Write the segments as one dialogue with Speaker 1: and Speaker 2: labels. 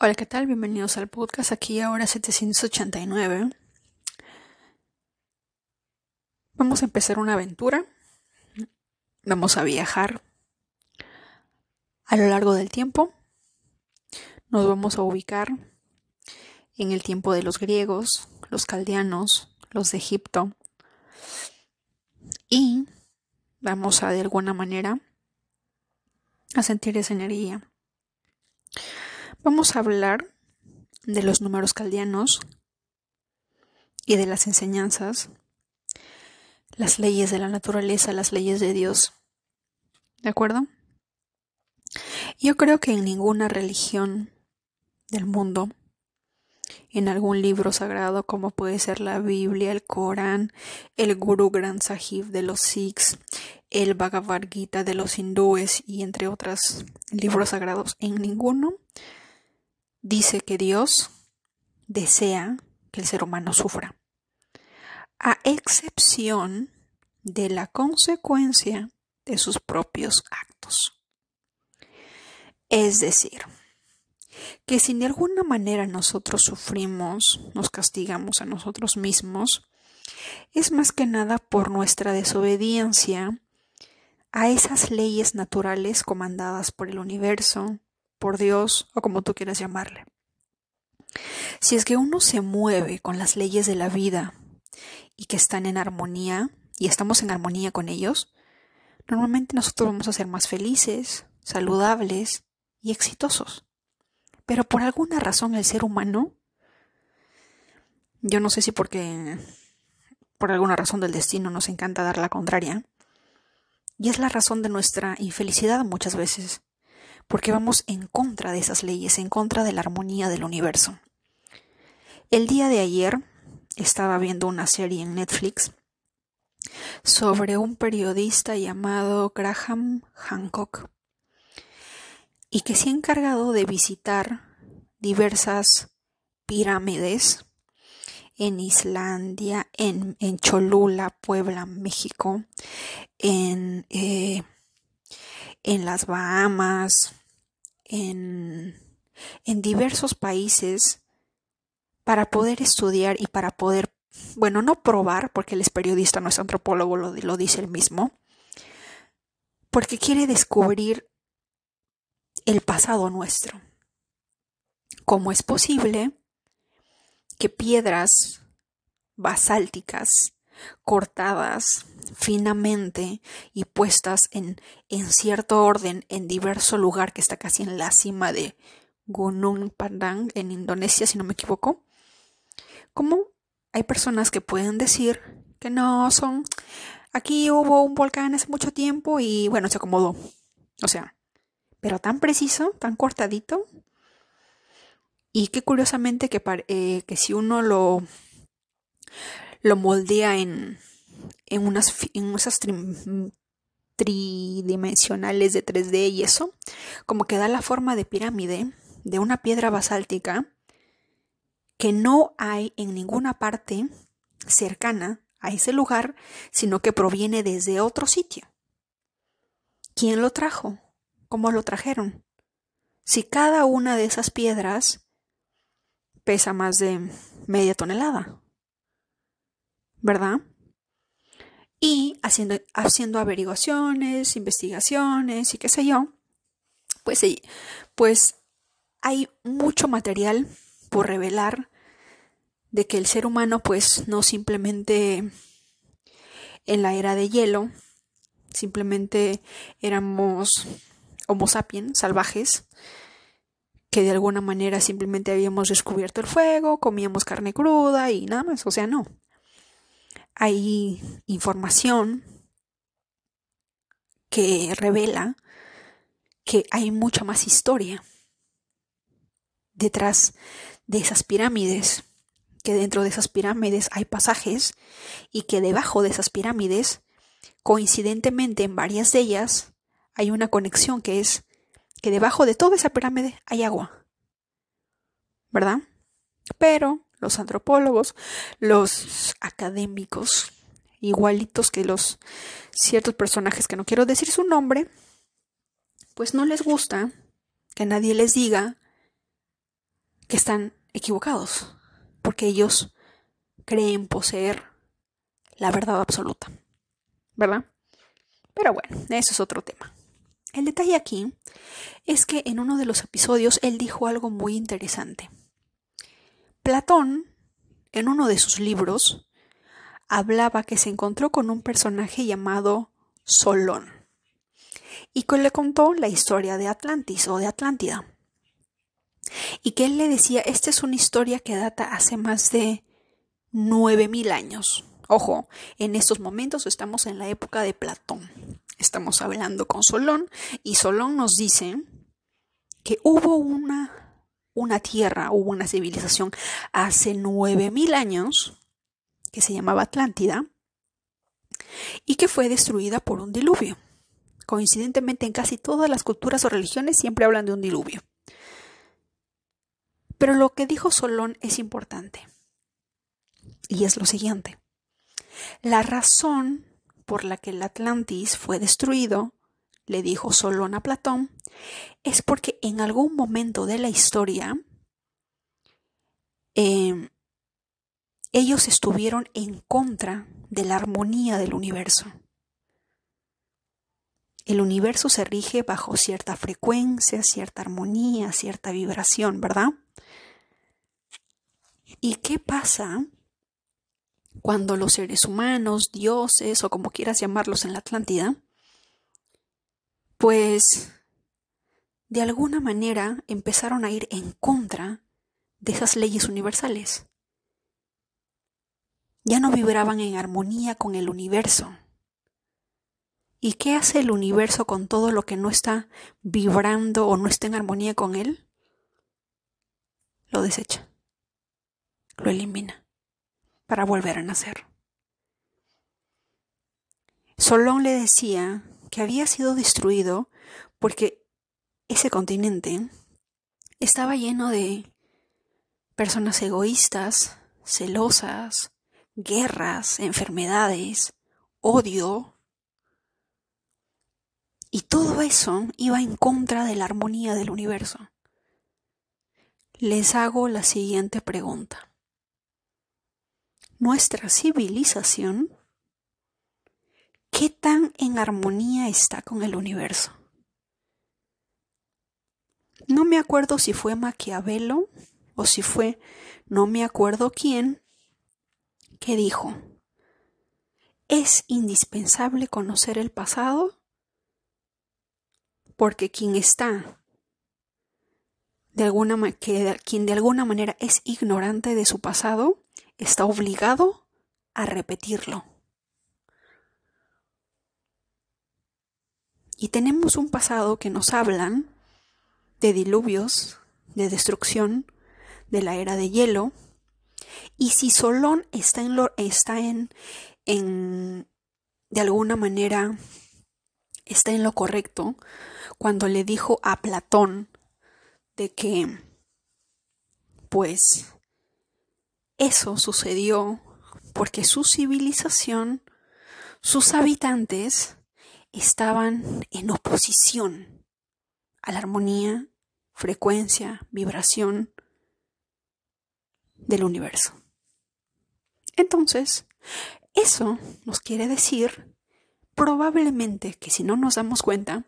Speaker 1: Hola, ¿qué tal? Bienvenidos al podcast. Aquí ahora 789. Vamos a empezar una aventura. Vamos a viajar a lo largo del tiempo. Nos vamos a ubicar en el tiempo de los griegos, los caldeanos, los de Egipto. Y vamos a de alguna manera a sentir esa energía. Vamos a hablar de los números caldeanos y de las enseñanzas, las leyes de la naturaleza, las leyes de Dios. ¿De acuerdo? Yo creo que en ninguna religión del mundo, en algún libro sagrado como puede ser la Biblia, el Corán, el Guru Granth Sahib de los Sikhs, el Bhagavad Gita de los hindúes y entre otros libros sagrados, en ninguno dice que Dios desea que el ser humano sufra, a excepción de la consecuencia de sus propios actos. Es decir, que si de alguna manera nosotros sufrimos, nos castigamos a nosotros mismos, es más que nada por nuestra desobediencia a esas leyes naturales comandadas por el universo, por Dios o como tú quieras llamarle. Si es que uno se mueve con las leyes de la vida y que están en armonía y estamos en armonía con ellos, normalmente nosotros vamos a ser más felices, saludables y exitosos. Pero por alguna razón el ser humano, yo no sé si porque por alguna razón del destino nos encanta dar la contraria, y es la razón de nuestra infelicidad muchas veces, porque vamos en contra de esas leyes, en contra de la armonía del universo. El día de ayer estaba viendo una serie en Netflix sobre un periodista llamado Graham Hancock y que se ha encargado de visitar diversas pirámides en Islandia, en, Cholula, Puebla, México, en, eh, en las Bahamas, en, diversos países, para poder estudiar y para poder, bueno, no probar, porque él es periodista, no es antropólogo, lo, lo dice él mismo, porque quiere descubrir el pasado nuestro. ¿Cómo es posible que piedras basálticas cortadas finamente y puestas en, en cierto orden en diverso lugar que está casi en la cima de Gunung Padang en Indonesia, si no me equivoco. ¿Cómo hay personas que pueden decir que no son aquí hubo un volcán hace mucho tiempo y bueno, se acomodó. O sea, pero tan preciso, tan cortadito, y que curiosamente que, eh, que si uno lo, lo moldea en, en unas, en esas tridimensionales de 3D y eso, como que da la forma de pirámide de una piedra basáltica que no hay en ninguna parte cercana a ese lugar, sino que proviene desde otro sitio. ¿Quién lo trajo? ¿Cómo lo trajeron? Si cada una de esas piedras pesa más de media tonelada. ¿Verdad? Y haciendo, haciendo averiguaciones, investigaciones y qué sé yo, pues, pues hay mucho material por revelar de que el ser humano pues no simplemente en la era de hielo, simplemente éramos homo sapiens, salvajes, que de alguna manera simplemente habíamos descubierto el fuego, comíamos carne cruda y nada más, o sea, no. Hay información que revela que hay mucha más historia detrás de esas pirámides, que dentro de esas pirámides hay pasajes y que debajo de esas pirámides, coincidentemente en varias de ellas, hay una conexión que es que debajo de toda esa pirámide hay agua. ¿Verdad? Pero los antropólogos, los académicos, igualitos que los ciertos personajes que no quiero decir su nombre, pues no les gusta que nadie les diga que están equivocados, porque ellos creen poseer la verdad absoluta, ¿verdad? Pero bueno, eso es otro tema. El detalle aquí es que en uno de los episodios él dijo algo muy interesante. Platón, en uno de sus libros, hablaba que se encontró con un personaje llamado Solón y que le contó la historia de Atlantis o de Atlántida. Y que él le decía, esta es una historia que data hace más de nueve mil años. Ojo, en estos momentos estamos en la época de Platón. Estamos hablando con Solón y Solón nos dice que hubo una, una tierra, hubo una civilización hace nueve mil años que se llamaba Atlántida y que fue destruida por un diluvio. Coincidentemente en casi todas las culturas o religiones siempre hablan de un diluvio. Pero lo que dijo Solón es importante. Y es lo siguiente. La razón por la que el Atlantis fue destruido, le dijo Solón a Platón, es porque en algún momento de la historia em, ellos estuvieron en contra de la armonía del universo. El universo se rige bajo cierta frecuencia, cierta armonía, cierta vibración, ¿verdad? ¿Y qué pasa cuando los seres humanos, dioses o como quieras llamarlos en la Atlántida, pues de alguna manera empezaron a ir en contra de esas leyes universales? Ya no vibraban en armonía con el universo ¿Y qué hace el universo con todo lo que no está vibrando o no está en armonía con él? Lo desecha, lo elimina, para volver a nacer. Solón le decía que había sido destruido porque ese continente estaba lleno de personas egoístas, celosas, guerras, enfermedades, odio, y todo eso iba en contra de la armonía del universo. Les hago la siguiente pregunta. ¿Nuestra civilización qué tan en armonía está con el universo? No me acuerdo si fue Maquiavelo o si fue no me acuerdo quién que dijo, es indispensable conocer el pasado porque quien está de alguna quien de alguna manera es ignorante de su pasado está obligado a repetirlo. Y tenemos un pasado que nos hablan de diluvios, de destrucción, de la era de hielo. Y si Solón está en, lo, está en, en de alguna manera está en lo correcto cuando le dijo a Platón de que pues eso sucedió porque su civilización, sus habitantes estaban en oposición a la armonía, frecuencia, vibración del universo. Entonces, eso nos quiere decir probablemente que si no nos damos cuenta,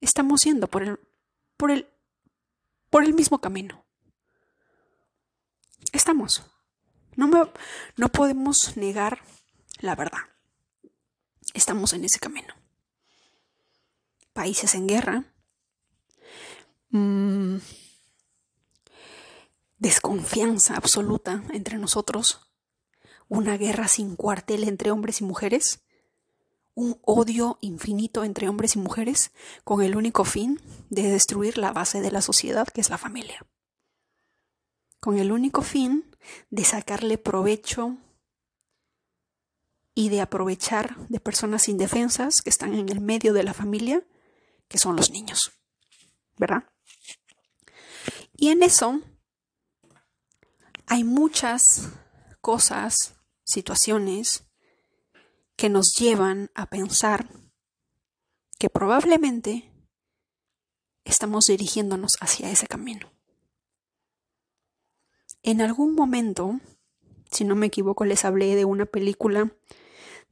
Speaker 1: estamos yendo por el, por el, por el mismo camino. Estamos. No, me, no podemos negar la verdad. Estamos en ese camino. Países en guerra. Mm, desconfianza absoluta entre nosotros. Una guerra sin cuartel entre hombres y mujeres un odio infinito entre hombres y mujeres con el único fin de destruir la base de la sociedad que es la familia. Con el único fin de sacarle provecho y de aprovechar de personas indefensas que están en el medio de la familia, que son los niños. ¿Verdad? Y en eso hay muchas cosas, situaciones, que nos llevan a pensar que probablemente estamos dirigiéndonos hacia ese camino. En algún momento, si no me equivoco, les hablé de una película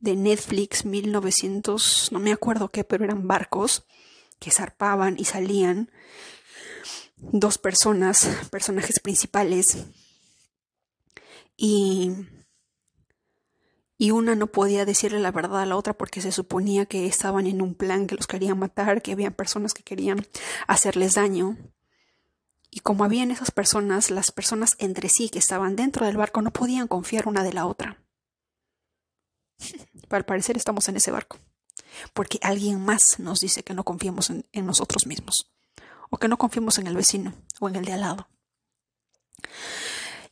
Speaker 1: de Netflix 1900, no me acuerdo qué, pero eran barcos que zarpaban y salían dos personas, personajes principales, y, y una no podía decirle la verdad a la otra porque se suponía que estaban en un plan que los querían matar, que había personas que querían hacerles daño. Y como habían esas personas, las personas entre sí que estaban dentro del barco no podían confiar una de la otra. Al parecer estamos en ese barco, porque alguien más nos dice que no confiemos en, nosotros mismos, o que no confiemos en el vecino o en el de al lado.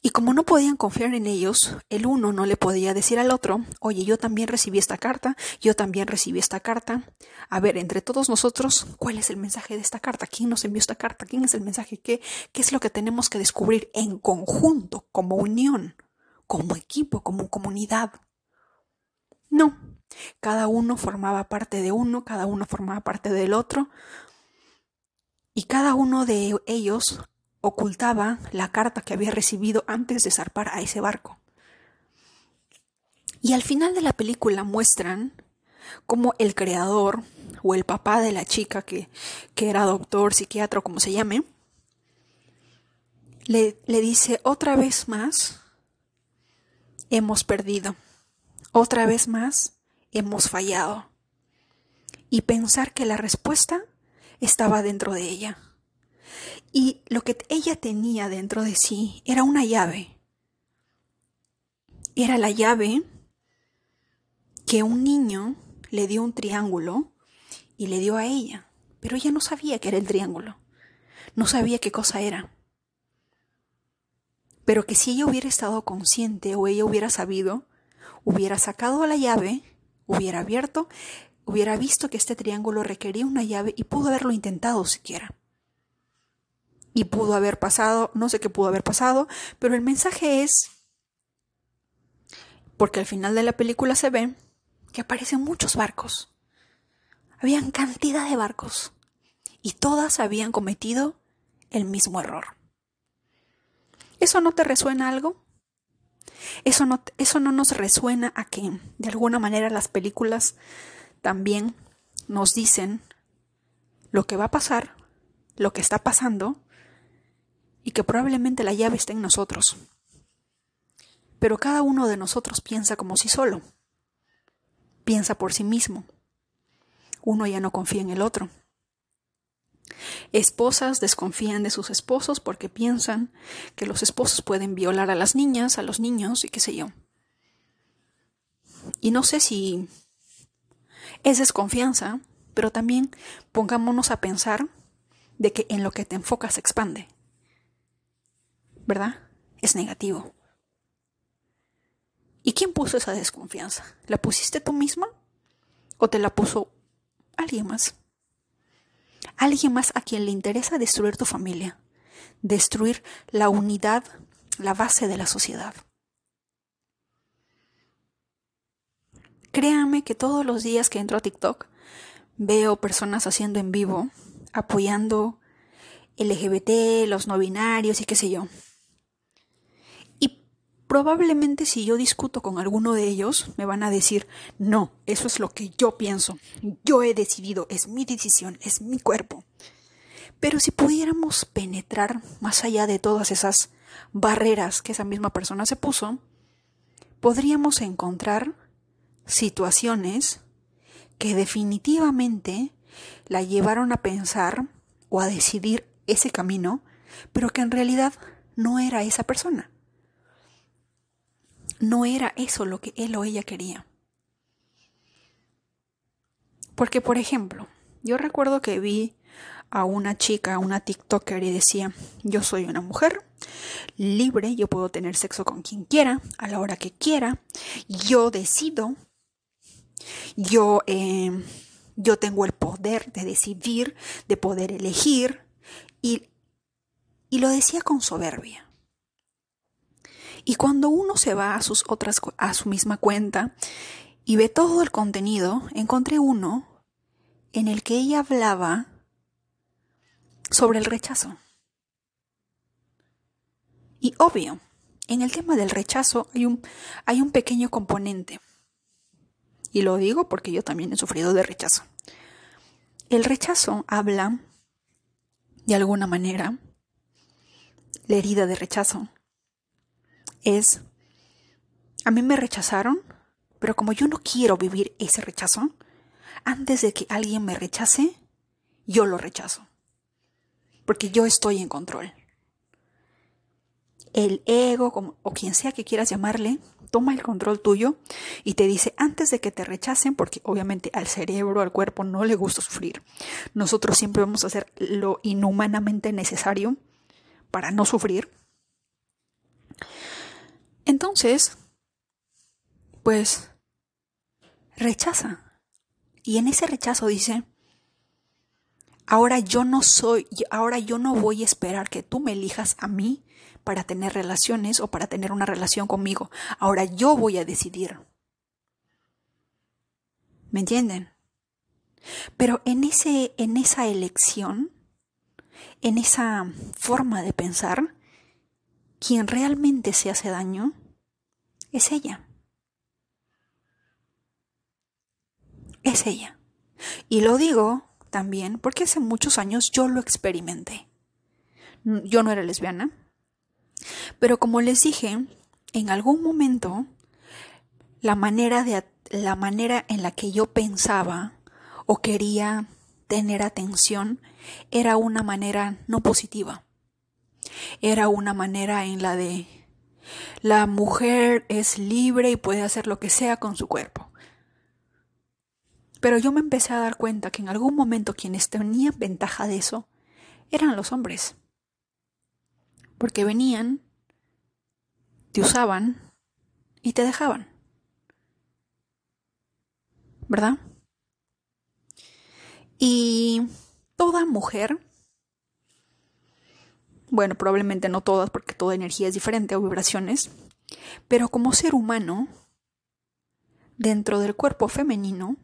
Speaker 1: Y como no podían confiar en ellos, el uno no le podía decir al otro, oye, yo también recibí esta carta, yo también recibí esta carta. A ver, entre todos nosotros, ¿cuál es el mensaje de esta carta? ¿Quién nos envió esta carta? ¿Quién es el mensaje? ¿Qué, qué es lo que tenemos que descubrir en conjunto, como unión, como equipo, como comunidad? No, cada uno formaba parte de uno, cada uno formaba parte del otro, y cada uno de ellos ocultaba la carta que había recibido antes de zarpar a ese barco. Y al final de la película muestran cómo el creador o el papá de la chica que, que era doctor, psiquiatra, como se llame, le, le dice otra vez más, hemos perdido, otra vez más, hemos fallado. Y pensar que la respuesta estaba dentro de ella. Y lo que ella tenía dentro de sí era una llave. Era la llave que un niño le dio un triángulo y le dio a ella. Pero ella no sabía que era el triángulo. No sabía qué cosa era. Pero que si ella hubiera estado consciente o ella hubiera sabido, hubiera sacado la llave, hubiera abierto, hubiera visto que este triángulo requería una llave y pudo haberlo intentado siquiera y pudo haber pasado, no sé qué pudo haber pasado, pero el mensaje es, porque al final de la película se ve que aparecen muchos barcos. Habían cantidad de barcos y todas habían cometido el mismo error. ¿Eso no te resuena algo? Eso no, eso no nos resuena a que de alguna manera las películas también nos dicen lo que va a pasar, lo que está pasando y que probablemente la llave esté en nosotros. Pero cada uno de nosotros piensa como si solo, piensa por sí mismo. Uno ya no confía en el otro. Esposas desconfían de sus esposos porque piensan que los esposos pueden violar a las niñas, a los niños y qué sé yo. Y no sé si es desconfianza, pero también pongámonos a pensar de que en lo que te enfocas se expande. ¿verdad? Es negativo. ¿Y quién puso esa desconfianza? ¿La pusiste tú misma? ¿O te la puso alguien más? Alguien más a quien le interesa destruir tu familia, destruir la unidad, la base de la sociedad. Créanme que todos los días que entro a TikTok veo personas haciendo en vivo, apoyando LGBT, los no binarios y qué sé yo. Probablemente si yo discuto con alguno de ellos, me van a decir, no, eso es lo que yo pienso, yo he decidido, es mi decisión, es mi cuerpo. Pero si pudiéramos penetrar más allá de todas esas barreras que esa misma persona se puso, podríamos encontrar situaciones que definitivamente la llevaron a pensar o a decidir ese camino, pero que en realidad no era esa persona no era eso lo que él o ella quería. Porque, por ejemplo, yo recuerdo que vi a una chica, una TikToker, y decía, yo soy una mujer libre, yo puedo tener sexo con quien quiera, a la hora que quiera, yo decido, yo, em, yo tengo el poder de decidir, de poder elegir, y, y lo decía con soberbia. Y cuando uno se va a sus otras a su misma cuenta y ve todo el contenido, encontré uno en el que ella hablaba sobre el rechazo. Y obvio, en el tema del rechazo hay un, hay un pequeño componente. Y lo digo porque yo también he sufrido de rechazo. El rechazo habla, de alguna manera, la herida de rechazo es, a mí me rechazaron, pero como yo no quiero vivir ese rechazo, antes de que alguien me rechace, yo lo rechazo. Porque yo estoy en control. El ego, o quien sea que quieras llamarle, toma el control tuyo y te dice antes de que te rechacen, porque obviamente al cerebro, al cuerpo no le gusta sufrir. Nosotros siempre vamos a hacer lo inhumanamente necesario para no sufrir. Entonces, pues, rechaza. Y en ese rechazo dice, ahora yo no soy, ahora yo no voy a esperar que tú me elijas a mí para tener relaciones o para tener una relación conmigo. Ahora yo voy a decidir. ¿Me entienden? Pero en, ese, en esa elección, en esa forma de pensar, quien realmente se hace daño es ella. Es ella. Y lo digo también porque hace muchos años yo lo experimenté. Yo no era lesbiana, pero como les dije, en algún momento la manera de la manera en la que yo pensaba o quería tener atención era una manera no positiva. Era una manera en la de la mujer es libre y puede hacer lo que sea con su cuerpo. Pero yo me empecé a dar cuenta que en algún momento quienes tenían ventaja de eso eran los hombres. Porque venían, te usaban y te dejaban. ¿Verdad? Y toda mujer, bueno, probablemente no todas porque toda energía es diferente o vibraciones, pero como ser humano, dentro del cuerpo femenino,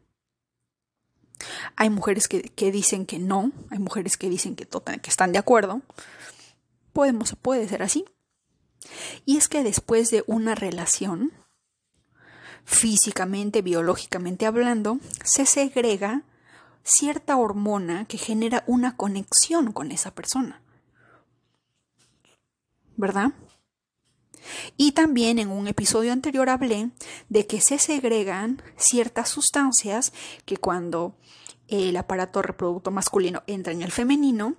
Speaker 1: hay mujeres que, dicen que no, hay mujeres que dicen que, que están de acuerdo. Podemos, puede ser así. Y es que después de una relación, físicamente, biológicamente hablando, se segrega cierta hormona que genera una conexión con esa persona. ¿Verdad? Y también en un episodio anterior hablé de que se segregan ciertas sustancias que cuando el aparato reproductor masculino entra en el femenino,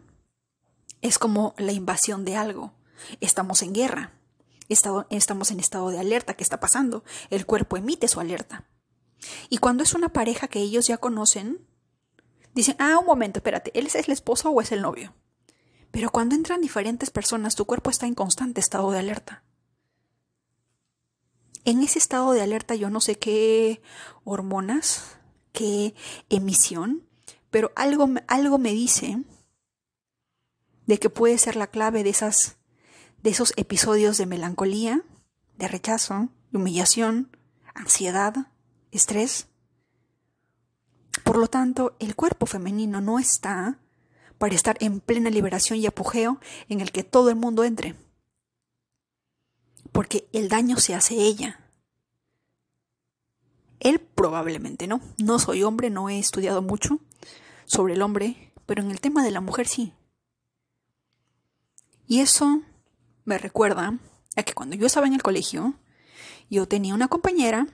Speaker 1: es como la invasión de algo. Estamos en guerra. estamos en estado de alerta. ¿Qué está pasando? El cuerpo emite su alerta. Y cuando es una pareja que ellos ya conocen, dicen, ah, un momento, espérate, ¿él es el esposo o es el novio? Pero cuando entran diferentes personas, tu cuerpo está en constante estado de alerta. En ese estado de alerta yo no sé qué hormonas, qué emisión, pero algo, algo me dice de que puede ser la clave de, esas, de esos episodios de melancolía, de rechazo, de humillación, ansiedad, estrés. Por lo tanto, el cuerpo femenino no está para estar en plena liberación y apogeo en el que todo el mundo entre porque el daño se hace ella. Él probablemente no. No soy hombre, no he estudiado mucho sobre el hombre, pero en el tema de la mujer sí. Y eso me recuerda a que cuando yo estaba en el colegio, yo tenía una compañera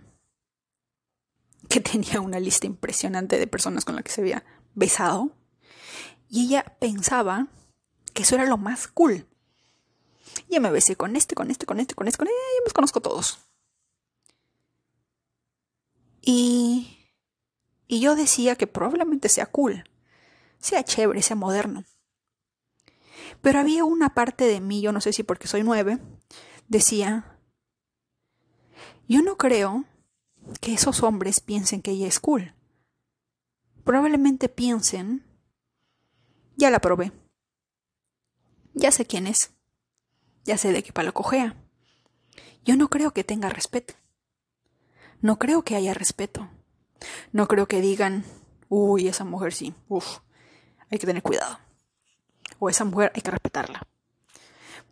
Speaker 1: que tenía una lista impresionante de personas con las que se había besado, y ella pensaba que eso era lo más cool. Ya me besé con este, con este, con este, con este, con este, ya los conozco todos. Y, y yo decía que probablemente sea cool, sea chévere, sea moderno. Pero había una parte de mí, yo no sé si porque soy nueve, decía, yo no creo que esos hombres piensen que ella es cool. Probablemente piensen, ya la probé, ya sé quién es. Ya sé de qué palo cojea. Yo no creo que tenga respeto. No creo que haya respeto. No creo que digan, uy, esa mujer sí, uff, hay que tener cuidado. O esa mujer hay que respetarla.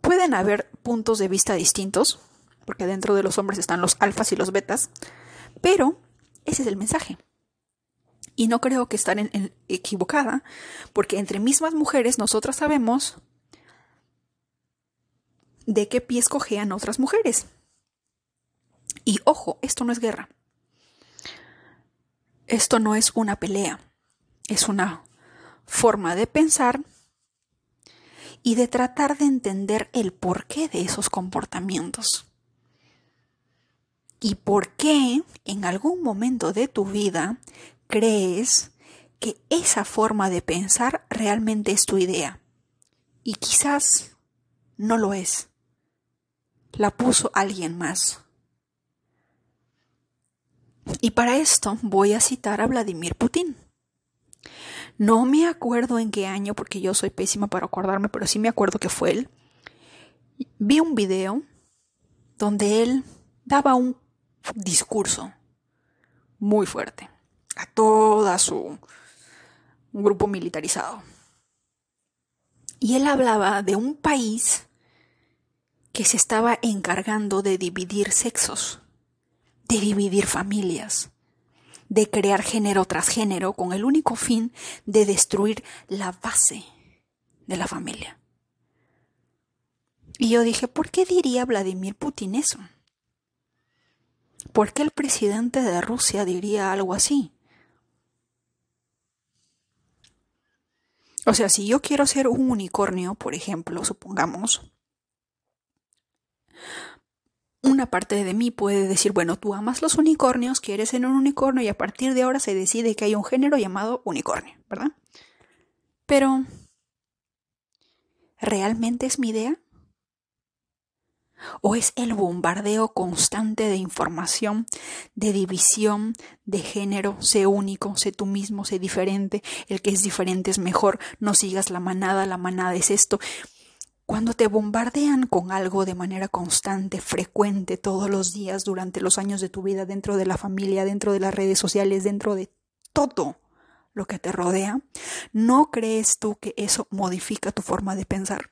Speaker 1: Pueden haber puntos de vista distintos, porque dentro de los hombres están los alfas y los betas, pero ese es el mensaje. Y no creo que estar equivocada, porque entre mismas mujeres nosotras sabemos de qué pies cojean otras mujeres. Y ojo, esto no es guerra. Esto no es una pelea. Es una forma de pensar y de tratar de entender el porqué de esos comportamientos. Y por qué en algún momento de tu vida crees que esa forma de pensar realmente es tu idea. Y quizás no lo es. La puso alguien más. Y para esto voy a citar a Vladimir Putin. No me acuerdo en qué año, porque yo soy pésima para acordarme, pero sí me acuerdo que fue él. Vi un video donde él daba un discurso muy fuerte a toda su grupo militarizado. Y él hablaba de un país que se estaba encargando de dividir sexos, de dividir familias, de crear género tras género con el único fin de destruir la base de la familia. Y yo dije, ¿por qué diría Vladimir Putin eso? ¿Por qué el presidente de Rusia diría algo así? O sea, si yo quiero ser un unicornio, por ejemplo, supongamos, una parte de mí puede decir, bueno, tú amas los unicornios, quieres ser un unicornio y a partir de ahora se decide que hay un género llamado unicornio, ¿verdad? Pero, ¿realmente es mi idea? ¿O es el bombardeo constante de información, de división, de género, sé único, sé tú mismo, sé diferente, el que es diferente es mejor, no sigas la manada, la manada es esto? Cuando te bombardean con algo de manera constante, frecuente, todos los días, durante los años de tu vida, dentro de la familia, dentro de las redes sociales, dentro de todo lo que te rodea, ¿no crees tú que eso modifica tu forma de pensar?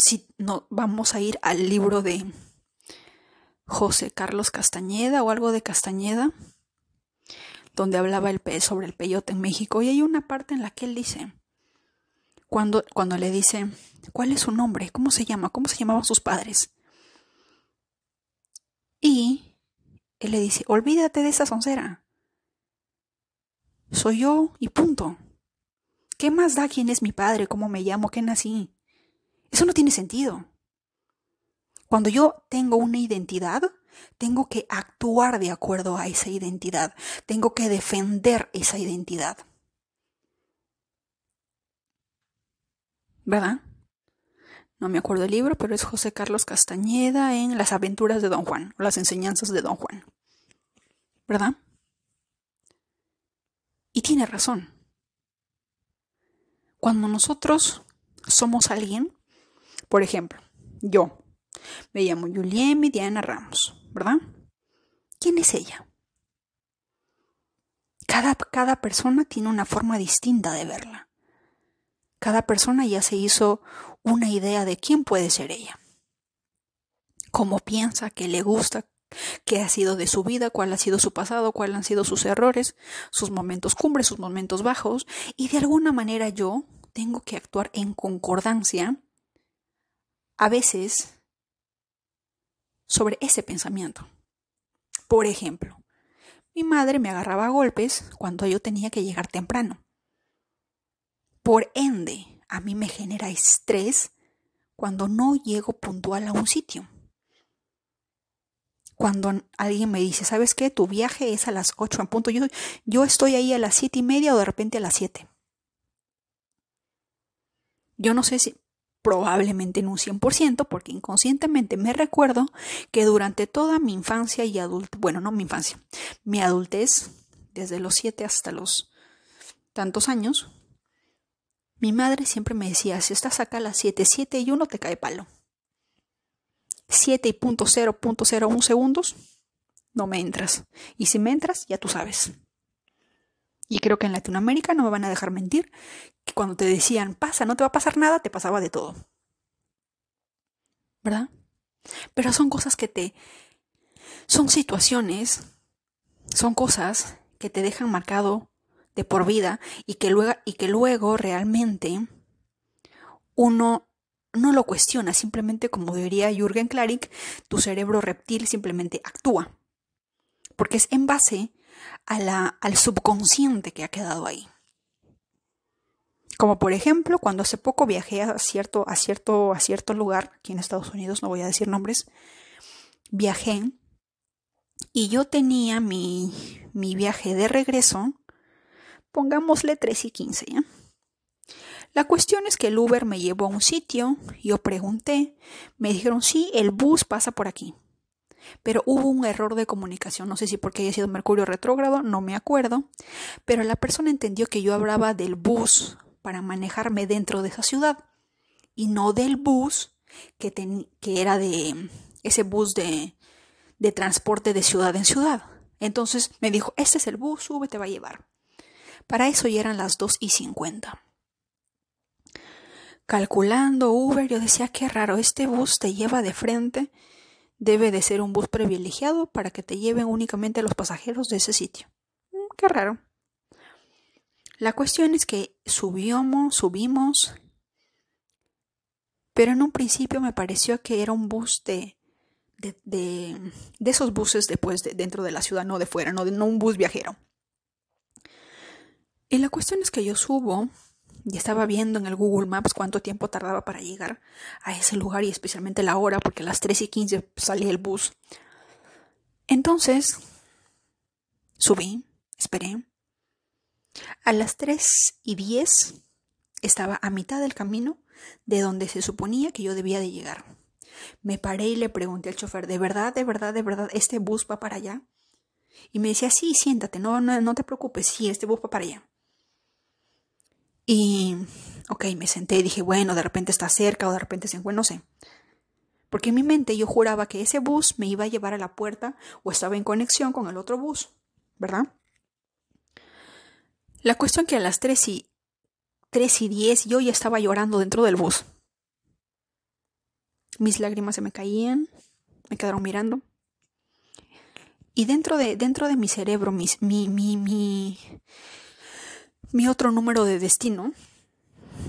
Speaker 1: Si no vamos a ir al libro de José Carlos Castañeda o algo de Castañeda, donde hablaba el sobre el peyote en México, y hay una parte en la que él dice, cuando, cuando le dice, ¿cuál es su nombre? ¿Cómo se llama? ¿Cómo se llamaban sus padres? Y él le dice, olvídate de esa soncera. Soy yo y punto. ¿Qué más da quién es mi padre? ¿Cómo me llamo? ¿Qué nací? Eso no tiene sentido. Cuando yo tengo una identidad, tengo que actuar de acuerdo a esa identidad, tengo que defender esa identidad. ¿Verdad? No me acuerdo el libro, pero es José Carlos Castañeda en Las aventuras de Don Juan, o las enseñanzas de Don Juan. ¿Verdad? Y tiene razón. Cuando nosotros somos alguien, por ejemplo, yo me llamo Julien Diana Ramos, ¿verdad? ¿Quién es ella? Cada, cada persona tiene una forma distinta de verla. Cada persona ya se hizo una idea de quién puede ser ella. Cómo piensa, qué le gusta, qué ha sido de su vida, cuál ha sido su pasado, cuáles han sido sus errores, sus momentos cumbres, sus momentos bajos, y de alguna manera yo tengo que actuar en concordancia a veces sobre ese pensamiento. Por ejemplo, mi madre me agarraba a golpes cuando yo tenía que llegar temprano. Por ende, a mí me genera estrés cuando no llego puntual a un sitio. Cuando alguien me dice, ¿sabes qué? Tu viaje es a las 8 en punto. Yo, yo estoy ahí a las siete y media o de repente a las 7. Yo no sé si, probablemente en un 100%, porque inconscientemente me recuerdo que durante toda mi infancia y adultez, bueno, no mi infancia, mi adultez, desde los 7 hasta los tantos años, mi madre siempre me decía, si estás acá a las 7, 7 y 1 te cae palo. 7 y punto 0.01 segundos, no me entras. Y si me entras, ya tú sabes. Y creo que en Latinoamérica no me van a dejar mentir, que cuando te decían pasa, no te va a pasar nada, te pasaba de todo. ¿verdad? Pero son cosas que te... Son situaciones, son cosas que te dejan marcado de por vida y que luego, y que luego realmente uno no lo cuestiona, simplemente como diría Jürgen Klarik, tu cerebro reptil simplemente actúa. Porque es en base a la, al subconsciente que ha quedado ahí. Como por ejemplo, cuando hace poco viajé a cierto, a cierto, a cierto lugar, aquí en Estados Unidos, no voy a decir nombres, viajé y yo tenía mi, mi viaje de regreso, pongámosle 3 y 15, ¿ya? La cuestión es que el Uber me llevó a un sitio, yo pregunté, me dijeron, sí, el bus pasa por aquí. Pero hubo un error de comunicación, no sé si porque haya sido Mercurio retrógrado, no me acuerdo, pero la persona entendió que yo hablaba del bus para manejarme dentro de esa ciudad y no del bus que, que era de ese bus de, de transporte de ciudad en ciudad. Entonces me dijo, este es el bus, sube, te va a llevar. Para eso ya eran las 2 y 50 calculando Uber, yo decía, qué raro, este bus te lleva de frente, debe de ser un bus privilegiado para que te lleven únicamente a los pasajeros de ese sitio. Mm, qué raro. La cuestión es que subimos, subimos, pero en un principio me pareció que era un bus de, de, de, esos buses después de, dentro de la ciudad, no de fuera, no, no un bus viajero. Y la cuestión es que yo subo, y estaba viendo en el Google Maps cuánto tiempo tardaba para llegar a ese lugar y especialmente la hora, porque a las 3 y 15 salía el bus. Entonces, subí, esperé. A las 3 y 10 estaba a mitad del camino de donde se suponía que yo debía de llegar. Me paré y le pregunté al chofer, ¿de verdad, de verdad, de verdad, este bus va para allá? Y me decía, sí, siéntate, no, no, no te preocupes, sí, este bus va para allá. Y, ok, me senté y dije, bueno, de repente está cerca o de repente se encuentra, no sé. Porque en mi mente yo juraba que ese bus me iba a llevar a la puerta o estaba en conexión con el otro bus, ¿verdad? La cuestión que a las 3 y, 3 y 10 yo ya estaba llorando dentro del bus. Mis lágrimas se me caían, me quedaron mirando. Y dentro de, dentro de mi cerebro, mis, mi, mi, mi, mi otro número de destino,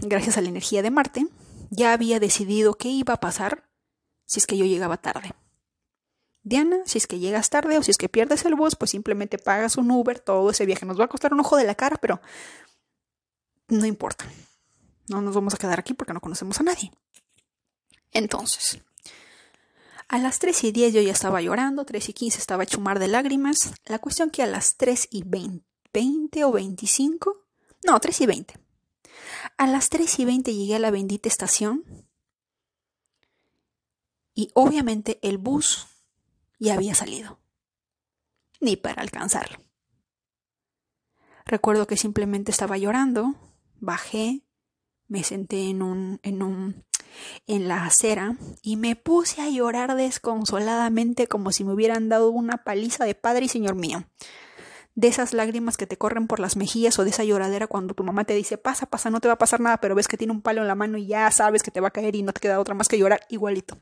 Speaker 1: gracias a la energía de Marte, ya había decidido qué iba a pasar si es que yo llegaba tarde. Diana, si es que llegas tarde o si es que pierdes el bus, pues simplemente pagas un Uber, todo ese viaje nos va a costar un ojo de la cara, pero no importa. No nos vamos a quedar aquí porque no conocemos a nadie. Entonces, a las 3 y 10 yo ya estaba llorando, 3 y 15 estaba chumar de lágrimas. La cuestión que a las 3 y 20, 20 o 25 no, 3 y 20. A las 3 y 20 llegué a la bendita estación y obviamente el bus ya había salido. Ni para alcanzarlo. Recuerdo que simplemente estaba llorando, bajé, me senté en un, en un, en la acera y me puse a llorar desconsoladamente como si me hubieran dado una paliza de padre y señor mío de esas lágrimas que te corren por las mejillas o de esa lloradera cuando tu mamá te dice pasa, pasa, no te va a pasar nada, pero ves que tiene un palo en la mano y ya sabes que te va a caer y no te queda otra más que llorar igualito.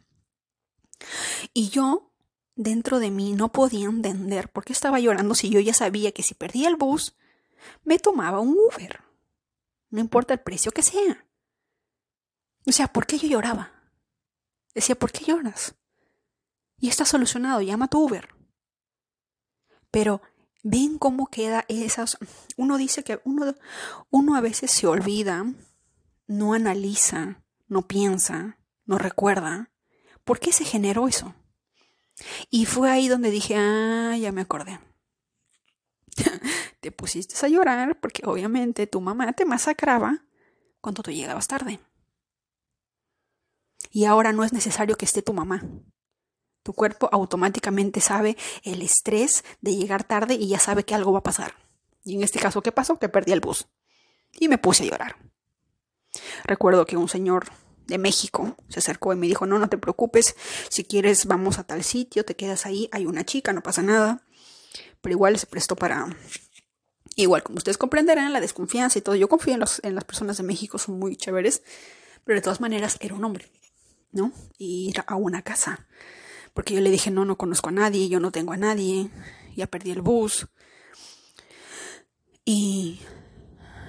Speaker 1: Y yo, dentro de mí, no podía entender por qué estaba llorando si yo ya sabía que si perdía el bus, me tomaba un Uber. No importa el precio que sea. O sea, ¿por qué yo lloraba? Decía, ¿por qué lloras? Y está solucionado, llama tu Uber. Pero ven cómo queda esas. Uno dice que uno, uno a veces se olvida, no analiza, no piensa, no recuerda. ¿Por qué se generó eso? Y fue ahí donde dije, ah, ya me acordé. te pusiste a llorar porque obviamente tu mamá te masacraba cuando tú llegabas tarde. Y ahora no es necesario que esté tu mamá. Tu cuerpo automáticamente sabe el estrés de llegar tarde y ya sabe que algo va a pasar. Y en este caso, ¿qué pasó? Que perdí el bus. Y me puse a llorar. Recuerdo que un señor de México se acercó y me dijo, no, no te preocupes, si quieres vamos a tal sitio, te quedas ahí, hay una chica, no pasa nada. Pero igual se prestó para... Igual, como ustedes comprenderán, la desconfianza y todo. Yo confío en, en las personas de México, son muy chéveres, pero de todas maneras era un hombre. ¿no? Y ir a una casa. Porque yo le dije, no, no conozco a nadie, yo no tengo a nadie, ya perdí el bus. Y,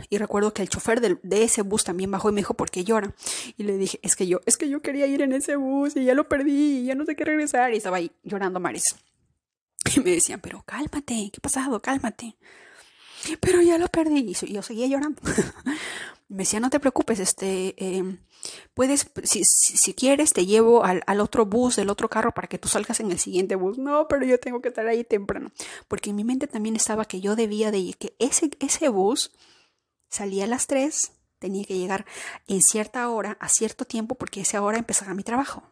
Speaker 1: y recuerdo que el chofer de, de, ese bus también bajó y me dijo, ¿por qué llora? Y le dije, es que yo, es que yo quería ir en ese bus y ya lo perdí y ya no sé qué regresar. Y estaba ahí llorando Maris. Y me decían, pero cálmate, ¿qué ha pasado? Cálmate. Pero ya lo perdí. Y yo seguía llorando. me decía, no te preocupes, este, eh, puedes, si, si, quieres, te llevo al, al, otro bus, del otro carro, para que tú salgas en el siguiente bus. No, pero yo tengo que estar ahí temprano. Porque en mi mente también estaba que yo debía de que ese, ese bus salía a las 3, tenía que llegar en cierta hora, a cierto tiempo, porque esa hora empezaba mi trabajo.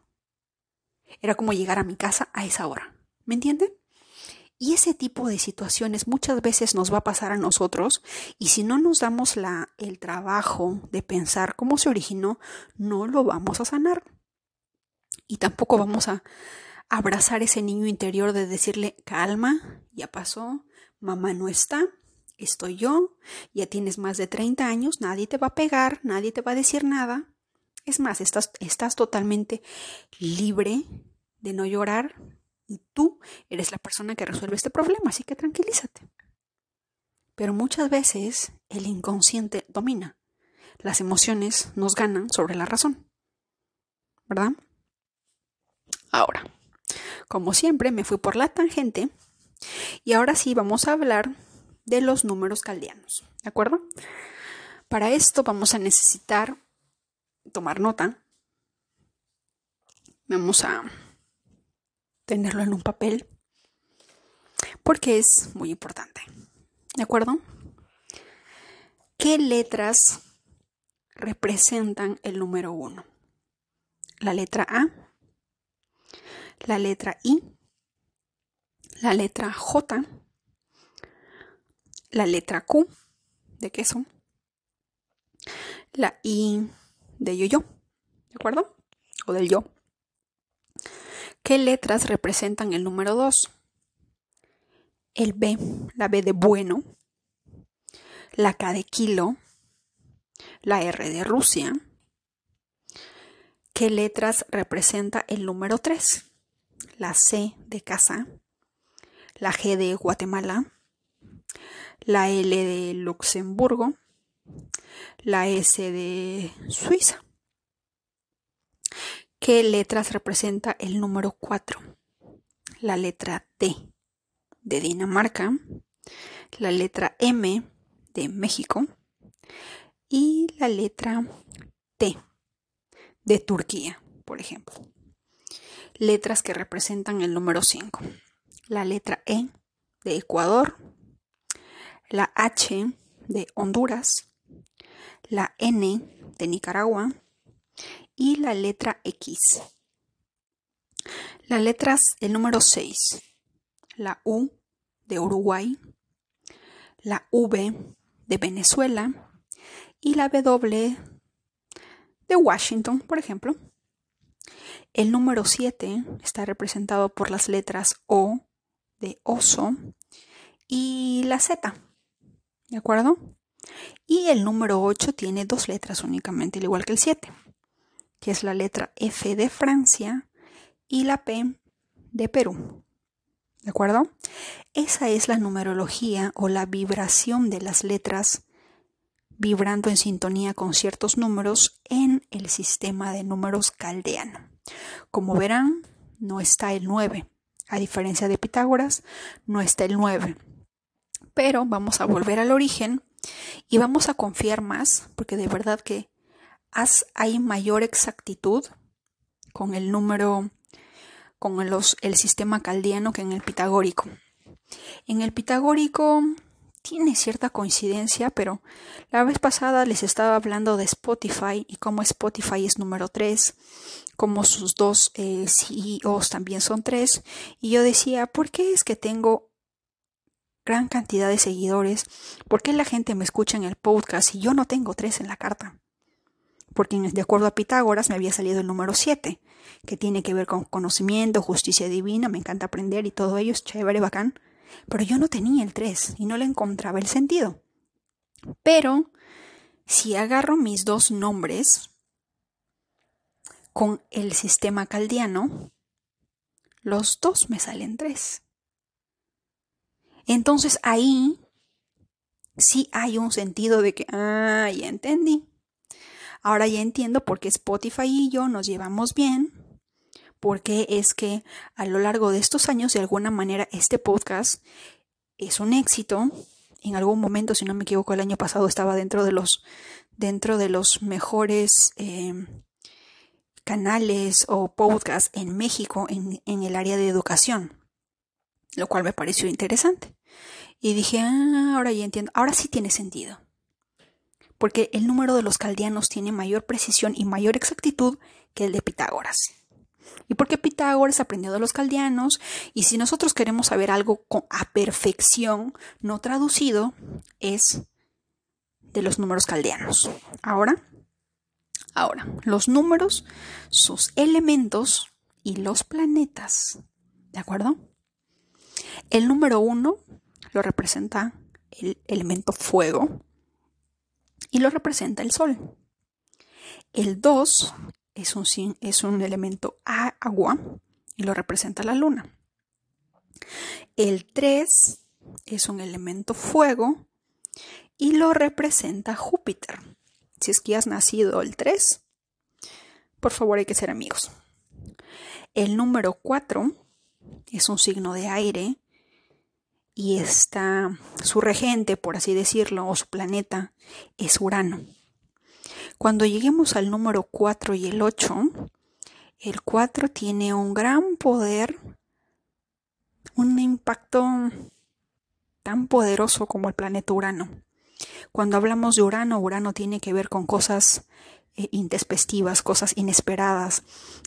Speaker 1: Era como llegar a mi casa a esa hora. ¿Me entienden? Y ese tipo de situaciones muchas veces nos va a pasar a nosotros y si no nos damos la, el trabajo de pensar cómo se originó, no lo vamos a sanar. Y tampoco vamos a abrazar ese niño interior de decirle, calma, ya pasó, mamá no está, estoy yo, ya tienes más de 30 años, nadie te va a pegar, nadie te va a decir nada. Es más, estás, estás totalmente libre de no llorar, y tú eres la persona que resuelve este problema, así que tranquilízate. Pero muchas veces el inconsciente domina. Las emociones nos ganan sobre la razón. ¿Verdad? Ahora, como siempre, me fui por la tangente y ahora sí vamos a hablar de los números caldeanos. ¿De acuerdo? Para esto vamos a necesitar tomar nota. Vamos a tenerlo en un papel porque es muy importante. ¿De acuerdo? ¿Qué letras representan el número 1? La letra A, la letra I, la letra J, la letra Q de queso, la I de yo-yo, ¿de acuerdo? O del yo. ¿Qué letras representan el número 2? El B, la B de bueno, la K de kilo, la R de Rusia. ¿Qué letras representa el número 3? La C de casa, la G de Guatemala, la L de Luxemburgo, la S de Suiza. ¿Qué letras representa el número 4? La letra D de Dinamarca, la letra M de México y la letra T de Turquía, por ejemplo. Letras que representan el número 5. La letra E de Ecuador, la H de Honduras, la N de Nicaragua y la letra X. Las letras del número 6. La U de Uruguay, la V de Venezuela y la W de Washington, por ejemplo. El número 7 está representado por las letras O de oso y la Z. ¿De acuerdo? Y el número 8 tiene dos letras únicamente, al igual que el 7 que es la letra F de Francia, y la P de Perú. ¿De acuerdo? Esa es la numerología o la vibración de las letras vibrando en sintonía con ciertos números en el sistema de números caldeano. Como verán, no está el 9. A diferencia de Pitágoras, no está el 9. Pero vamos a volver al origen y vamos a confiar más, porque de verdad que hay mayor exactitud con el número, con el sistema caldiano que en el pitagórico. En el pitagórico tiene cierta coincidencia, pero la vez pasada les estaba hablando de Spotify y cómo Spotify es número 3, como sus dos eh, CEOs también son 3, y yo decía, ¿por qué es que tengo gran cantidad de seguidores? ¿Por qué la gente me escucha en el podcast y yo no tengo 3 en la carta? Porque de acuerdo a Pitágoras me había salido el número 7, que tiene que ver con conocimiento, justicia divina, me encanta aprender y todo ello es chévere, bacán, pero yo no tenía el 3 y no le encontraba el sentido. Pero si agarro mis dos nombres, con el sistema caldiano, los dos me salen tres. Entonces ahí sí hay un sentido de que, ah, ya entendí. Ahora ya entiendo por qué Spotify y yo nos llevamos bien, porque es que a lo largo de estos años, de alguna manera, este podcast es un éxito. En algún momento, si no me equivoco, el año pasado estaba dentro de los, dentro de los mejores eh, canales o podcasts en México en, en el área de educación, lo cual me pareció interesante. Y dije, ah, ahora ya entiendo, ahora sí tiene sentido. Porque el número de los caldeanos tiene mayor precisión y mayor exactitud que el de Pitágoras. Y porque Pitágoras aprendió de los caldeanos, y si nosotros queremos saber algo a perfección, no traducido, es de los números caldeanos. Ahora, ahora, los números, sus elementos y los planetas. ¿De acuerdo? El número uno lo representa el elemento fuego y lo representa el sol. El 2 es un, es un elemento agua y lo representa la luna. El 3 es un elemento fuego y lo representa Júpiter. Si es que has nacido el 3, por favor hay que ser amigos. El número 4 es un signo de aire y está su regente, por así decirlo, o su planeta, es Urano. Cuando lleguemos al número 4 y el 8, el 4 tiene un gran poder, un impacto tan poderoso como el planeta Urano. Cuando hablamos de Urano, Urano tiene que ver con cosas eh, cosas inesperadas,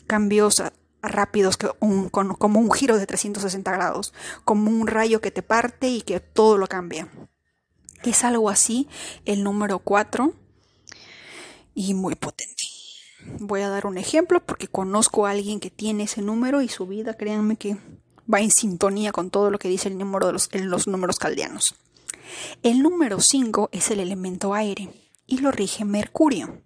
Speaker 1: cambios rápidos, como un giro de 360 grados, como un rayo que te parte y que todo lo cambia. Es algo así el número 4 y muy potente. Voy a dar un ejemplo porque conozco a alguien que tiene ese número y su vida, créanme que va en sintonía con todo lo que dice el número de los, en los números caldeanos. El número 5 es el elemento aire y lo rige Mercurio.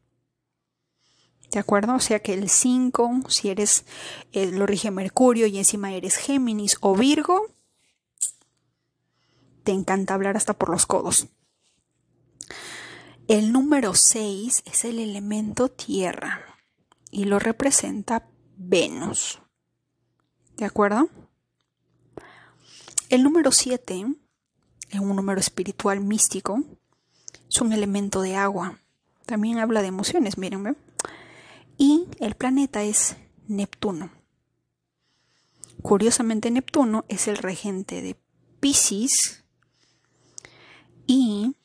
Speaker 1: ¿De acuerdo? O sea que el 5, si eres, eh, lo rige Mercurio y encima eres Géminis o Virgo, te encanta hablar hasta por los codos. El número 6 es el elemento tierra y lo representa Venus. ¿De acuerdo? El número 7 es un número espiritual místico. Es un elemento de agua. También habla de emociones, miren. Y el planeta es Neptuno. Curiosamente, Neptuno es el regente de Pisces y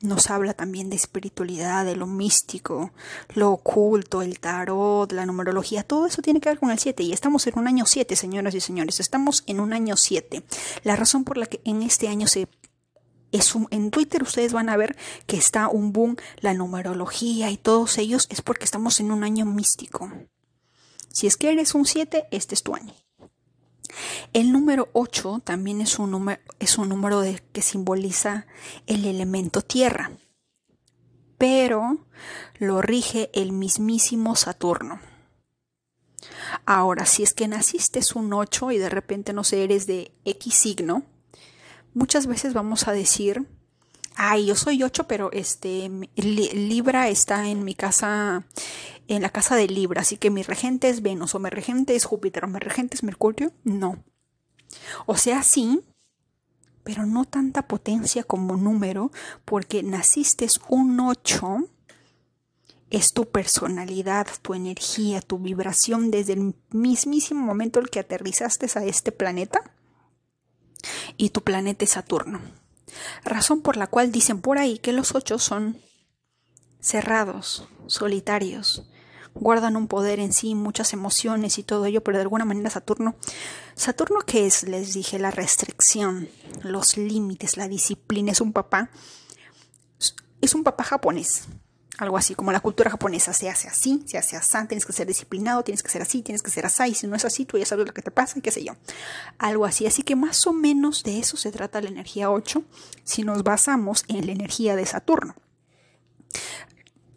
Speaker 1: nos habla también de espiritualidad, de lo místico, lo oculto, el tarot, la numerología, todo eso tiene que ver con el 7 y estamos en un año 7, señoras y señores, estamos en un año 7. La razón por la que en este año se en Twitter ustedes van a ver que está un boom la numerología y todos ellos es porque estamos en un año místico. Si es que eres un 7, este es tu año. El número 8 también es un número, es un número que simboliza el elemento tierra, pero lo rige el mismísimo Saturno. Ahora, si es que naciste es un 8 y de repente no sé, eres de X signo, muchas veces vamos a decir, ay, yo soy 8, pero este Libra está en mi casa en la casa de Libra, así que mi regente es Venus, o mi regente es Júpiter, o mi regente es Mercurio. No. O sea, sí, pero no tanta potencia como número, porque naciste un 8, es tu personalidad, tu energía, tu vibración desde el mismísimo momento en que aterrizaste a este planeta, y tu planeta es Saturno. Razón por la cual dicen por ahí que los 8 son cerrados, solitarios, guardan un poder en sí, muchas emociones y todo ello, pero de alguna manera Saturno, Saturno qué es, les dije, la restricción, los límites, la disciplina, es un papá, es un papá japonés, algo así, como la cultura japonesa, se hace así, se hace así, tienes que ser disciplinado, tienes que ser así, tienes que ser así, y si no es así, tú ya sabes lo que te pasa, y qué sé yo. Algo así, así que más o menos de eso se trata la energía 8 si nos basamos en la energía de Saturno.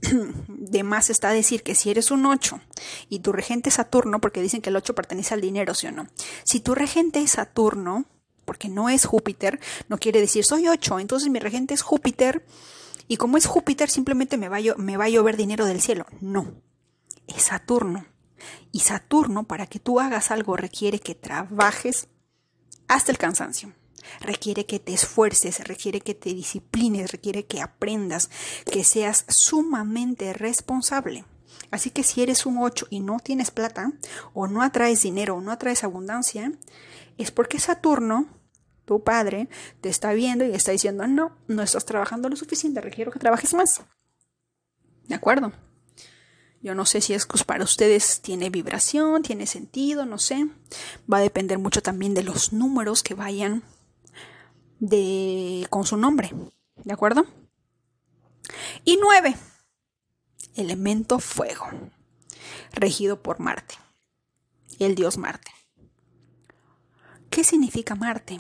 Speaker 1: de más está decir que si eres un 8 y tu regente es Saturno, porque dicen que el 8 pertenece al dinero, ¿sí o no? Si tu regente es Saturno, porque no es Júpiter, no quiere decir soy 8, entonces mi regente es Júpiter, y como es Júpiter simplemente me va, a, me va a llover dinero del cielo. No, es Saturno. Y Saturno, para que tú hagas algo, requiere que trabajes hasta el cansancio. Requiere que te esfuerces, requiere que te disciplines, requiere que aprendas, que seas sumamente responsable. Así que si eres un 8 y no tienes plata, o no atraes dinero, o no atraes abundancia, es porque Saturno, tu padre, te está viendo y está diciendo, no, no estás trabajando lo suficiente, requiero que trabajes más. ¿De acuerdo? Yo no sé si es que para ustedes tiene vibración, tiene sentido, no sé. Va a depender mucho también de los números que vayan de, con su nombre. ¿De acuerdo? Y nueve, elemento fuego, regido por Marte, el dios Marte. ¿Qué significa Marte?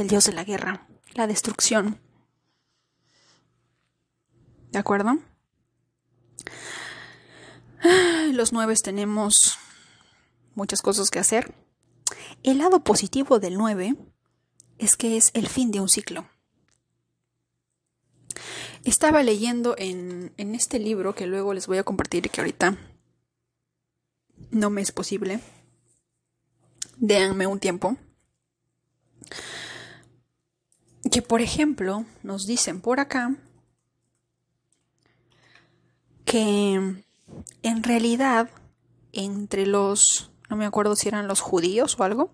Speaker 1: El dios de la guerra, la destrucción. ¿De acuerdo? Los nueve tenemos muchas cosas que hacer. El lado positivo del 9 es que es el fin de un ciclo. Estaba leyendo en, en este libro que luego les voy a compartir y que ahorita no me es posible. Déanme un tiempo. Que por ejemplo nos dicen por acá que en realidad entre los, no me acuerdo si eran los judíos o algo,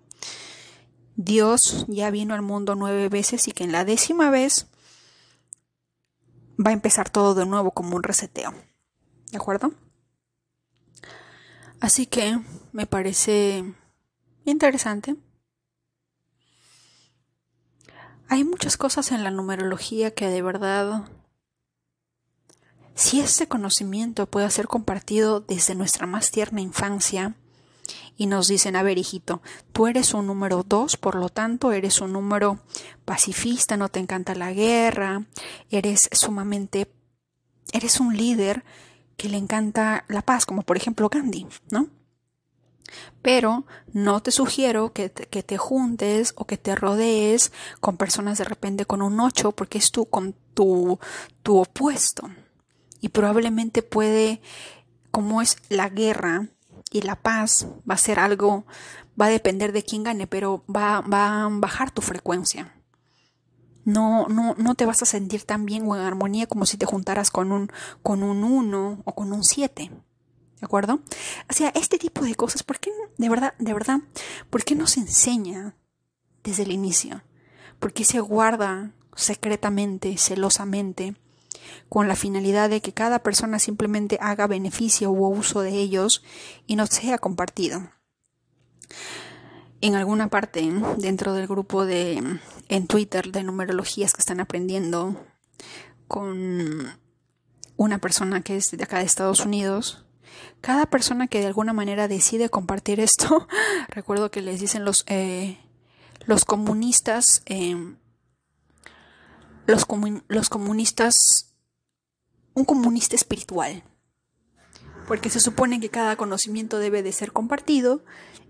Speaker 1: Dios ya vino al mundo nueve veces y que en la décima vez va a empezar todo de nuevo como un reseteo. ¿De acuerdo? Así que me parece interesante. Hay muchas cosas en la numerología que de verdad, si este conocimiento puede ser compartido desde nuestra más tierna infancia, y nos dicen, a ver, hijito, tú eres un número dos, por lo tanto, eres un número pacifista, no te encanta la guerra, eres sumamente, eres un líder que le encanta la paz, como por ejemplo Gandhi, ¿no? Pero no te sugiero que te, que te juntes o que te rodees con personas de repente con un 8 porque es tú con tu, tu opuesto. Y probablemente puede, como es la guerra, y la paz va a ser algo, va a depender de quién gane, pero va, va a bajar tu frecuencia. No, no, no te vas a sentir tan bien o en armonía como si te juntaras con un, con un 1 o con un 7. ¿De acuerdo? O sea, este tipo de cosas, ¿por qué, de verdad, de verdad, por qué no se enseña desde el inicio? ¿Por qué se guarda secretamente, celosamente? con la finalidad de que cada persona simplemente haga beneficio u uso de ellos y no sea compartido. En alguna parte dentro del grupo de en Twitter de numerologías que están aprendiendo con una persona que es de acá de Estados Unidos, cada persona que de alguna manera decide compartir esto, recuerdo que les dicen los, eh, los comunistas, eh, los, comunistas un comunista espiritual, porque se supone que cada conocimiento debe de ser compartido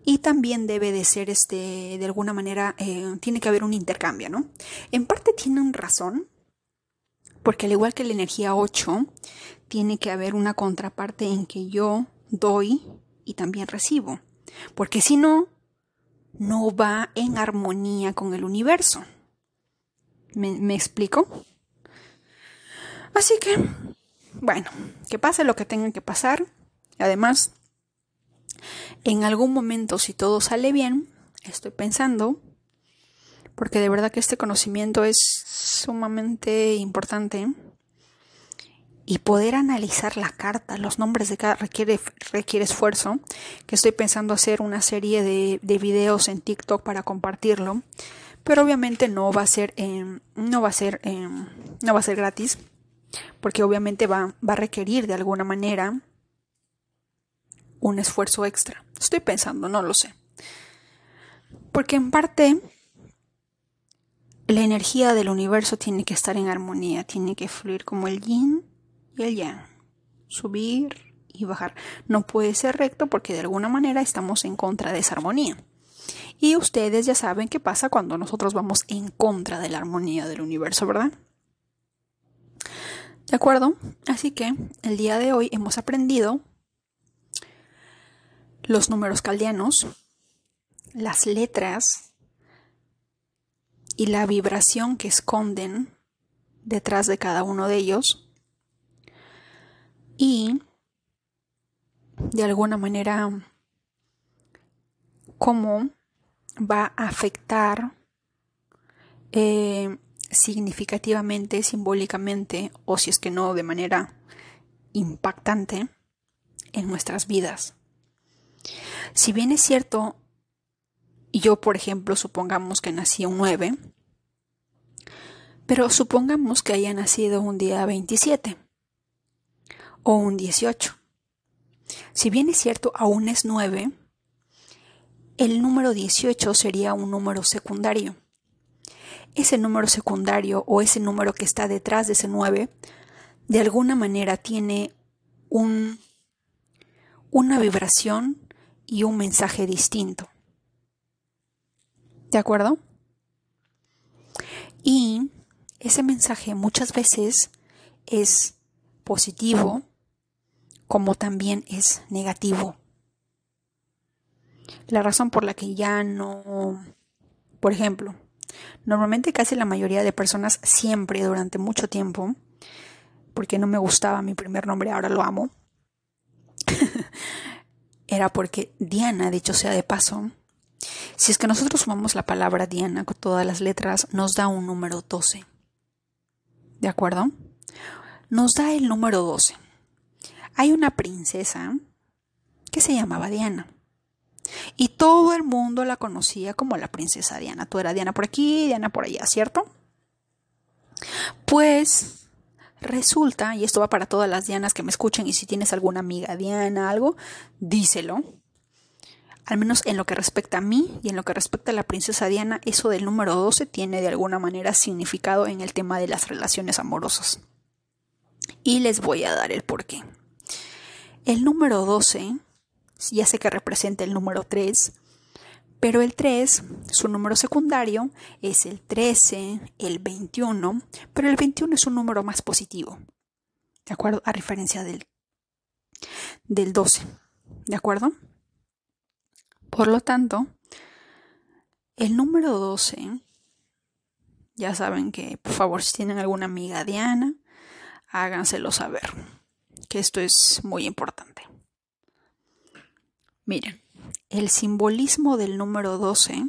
Speaker 1: y también debe de ser, este, de alguna manera, eh, tiene que haber un intercambio, ¿no? En parte tienen razón, porque al igual que la energía 8, tiene que haber una contraparte en que yo doy y también recibo, porque si no, no va en armonía con el universo. ¿Me, explico? Así que bueno, que pase lo que tenga que pasar. Además, en algún momento, si todo sale bien, estoy pensando, porque de verdad que este conocimiento es sumamente importante, y poder analizar la carta, los nombres de cada requiere, requiere esfuerzo, que estoy pensando hacer una serie de, de videos en TikTok para compartirlo, pero obviamente no va a ser, no va a ser, no va a ser gratis porque obviamente va, va a requerir de alguna manera un esfuerzo extra. Estoy pensando, no lo sé. Porque en parte la energía del universo tiene que estar en armonía, tiene que fluir como el yin y el yang. subir y bajar. No puede ser recto porque de alguna manera estamos en contra de esa armonía. Y ustedes ya saben qué pasa cuando nosotros vamos en contra de la armonía del universo, ¿verdad? ¿De acuerdo? Así que el día de hoy hemos aprendido los números caldianos, las letras y la vibración que esconden detrás de cada uno de ellos y de alguna manera cómo va a afectar eh, significativamente, simbólicamente, o si es que no, de manera impactante en nuestras vidas. Si bien es cierto, yo por ejemplo supongamos que nací un 9, pero supongamos que haya nacido un día 27 o un 18. Si bien es cierto, aún es 9, el número 18 sería un número secundario. Ese número secundario o ese número que está detrás de ese 9, de alguna manera tiene un, una vibración y un mensaje distinto. ¿De acuerdo? Y ese mensaje muchas veces es positivo como también es negativo. La razón por la que ya no, por ejemplo, normalmente casi la mayoría de personas siempre durante mucho tiempo, porque no me gustaba mi primer nombre, ahora lo amo, era porque Diana, dicho sea de paso, si es que nosotros sumamos la palabra Diana con todas las letras, nos da un número 12. ¿De acuerdo? Nos da el número 12. Hay una princesa que se llamaba Diana. Y todo el mundo la conocía como la princesa Diana. Tú eras Diana por aquí, Diana por allá, ¿cierto? Pues Resulta, y esto va para todas las Dianas que me escuchen, y si tienes alguna amiga Diana, algo, díselo. Al menos en lo que respecta a mí y en lo que respecta a la princesa Diana, eso del número 12 tiene de alguna manera significado en el tema de las relaciones amorosas. Y les voy a dar el porqué. El número 12, ya sé que representa el número 3, pero el 3, su número secundario es el 13, el 21, pero el 21 es un número más positivo, ¿de acuerdo? A referencia del, del 12, ¿de acuerdo? Por lo tanto, el número 12, ya saben que, por favor, si tienen alguna amiga Diana, háganselo saber, que esto es muy importante. Miren, el simbolismo del número 12,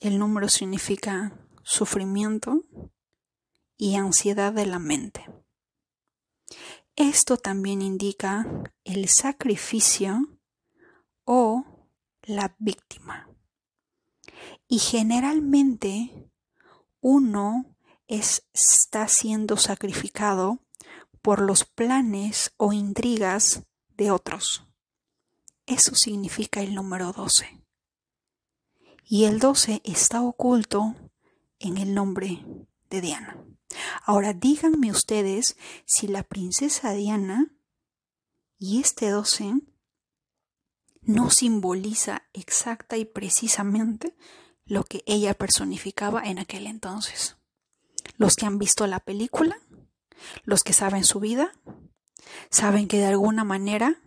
Speaker 1: el número significa sufrimiento y ansiedad de la mente. Esto también indica el sacrificio o la víctima. Y generalmente uno está siendo sacrificado por los planes o intrigas de otros. Eso significa el número 12. Y el 12 está oculto en el nombre de Diana. Ahora díganme ustedes si la princesa Diana y este 12 no simboliza exacta y precisamente lo que ella personificaba en aquel entonces. Los que han visto la película, los que saben su vida, saben que de alguna manera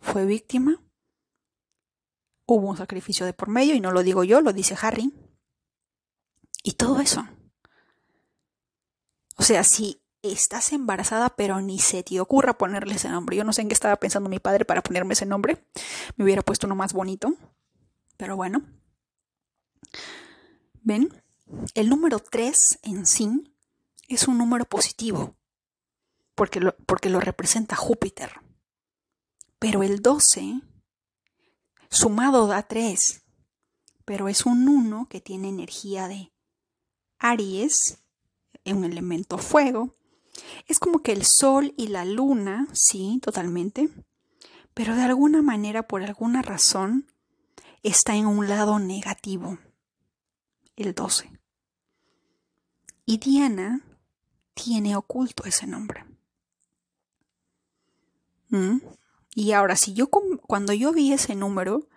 Speaker 1: fue víctima. Hubo un sacrificio de por medio, y no lo digo yo, lo dice Harry. Y todo eso. O sea, si estás embarazada, pero ni se te ocurra ponerle ese nombre. Yo no sé en qué estaba pensando mi padre para ponerme ese nombre. Me hubiera puesto uno más bonito. Pero bueno. ¿Ven? El número 3 en sí es un número positivo. Porque lo, porque lo representa Júpiter. Pero el 12 sumado da 3, pero es un 1 que tiene energía de Aries, un elemento fuego. Es como que el Sol y la Luna, sí, totalmente, pero de alguna manera, por alguna razón, está en un lado negativo, el 12. Y Diana tiene oculto ese nombre. ¿Mm? Y ahora, si yo cuando yo vi ese número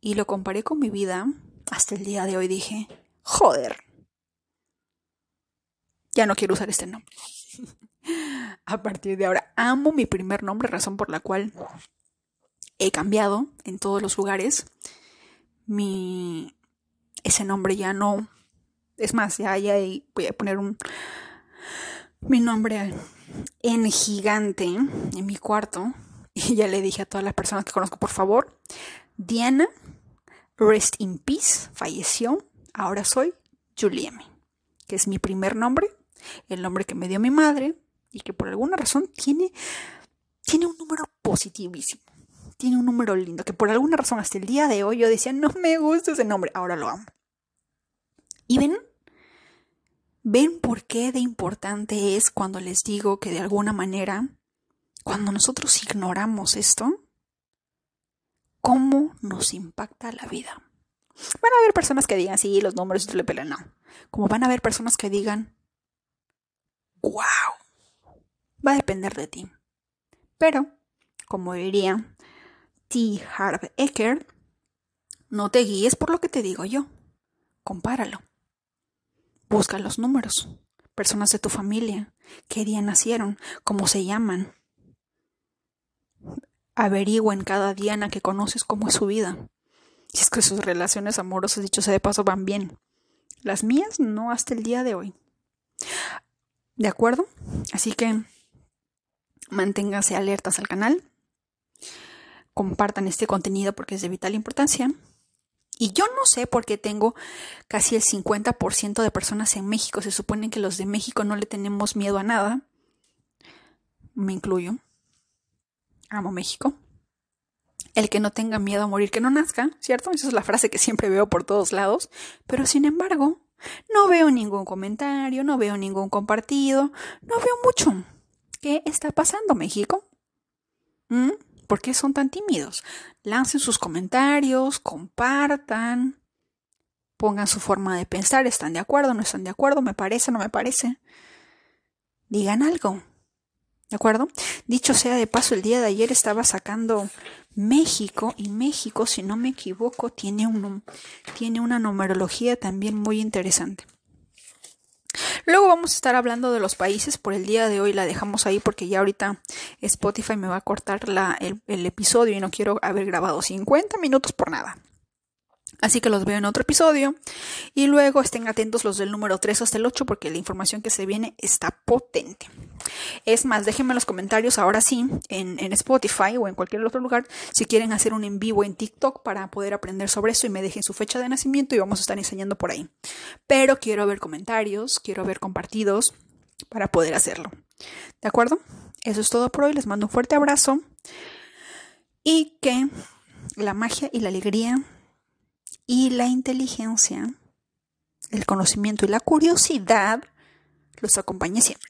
Speaker 1: y lo comparé con mi vida, hasta el día de hoy dije, joder, ya no quiero usar este nombre. A partir de ahora, amo mi primer nombre, razón por la cual he cambiado en todos los lugares. Mi ese nombre ya no es más, ya, ya voy a poner un mi nombre en gigante en mi cuarto y ya le dije a todas las personas que conozco, por favor, Diana, rest in peace, falleció, ahora soy Julieme, que es mi primer nombre, el nombre que me dio mi madre y que por alguna razón tiene, tiene un número positivísimo. Tiene un número lindo, que por alguna razón hasta el día de hoy yo decía, no me gusta ese nombre, ahora lo amo. ¿Y ven? ¿Ven por qué de importante es cuando les digo que de alguna manera cuando nosotros ignoramos esto, ¿cómo nos impacta la vida? Van a haber personas que digan, sí, los números le pela, no. Como van a haber personas que digan, wow, va a depender de ti. Pero, como diría T. Harv Eker, no te guíes por lo que te digo yo. Compáralo. Busca los números. Personas de tu familia. ¿Qué día nacieron? ¿Cómo se llaman? averigüen cada Diana que conoces cómo es su vida. Si es que sus relaciones amorosas, dicho sea de paso, van bien. Las mías no hasta el día de hoy. ¿De acuerdo? Así que manténganse alertas al canal. Compartan este contenido porque es de vital importancia. Y yo no sé por qué tengo casi el 50% de personas en México. Se supone que los de México no le tenemos miedo a nada. Me incluyo amo México. El que no tenga miedo a morir, que no nazca, ¿cierto? Esa es la frase que siempre veo por todos lados. Pero sin embargo, no veo ningún comentario, no veo ningún compartido, no veo mucho. ¿Qué está pasando, México? ¿Mm? ¿Por qué son tan tímidos? Lancen sus comentarios, compartan, pongan su forma de pensar, ¿están de acuerdo? ¿No están de acuerdo? ¿Me parece? ¿No me parece? Digan algo. ¿De acuerdo? Dicho sea de paso, el día de ayer estaba sacando México y México, si no me equivoco, tiene, un, tiene una numerología también muy interesante. Luego vamos a estar hablando de los países. Por el día de hoy la dejamos ahí porque ya ahorita Spotify me va a cortar la, el, el episodio y no quiero haber grabado 50 minutos por nada. Así que los veo en otro episodio. Y luego estén atentos los del número 3 hasta el 8 porque la información que se viene está potente. Es más, déjenme en los comentarios ahora sí en, Spotify o en cualquier otro lugar si quieren hacer un en vivo en TikTok para poder aprender sobre eso y me dejen su fecha de nacimiento y vamos a estar enseñando por ahí. Pero quiero ver comentarios, quiero ver compartidos para poder hacerlo. ¿De acuerdo? Eso es todo por hoy. Les mando un fuerte abrazo y que la magia y la alegría y la inteligencia, el conocimiento y la curiosidad los acompañe siempre.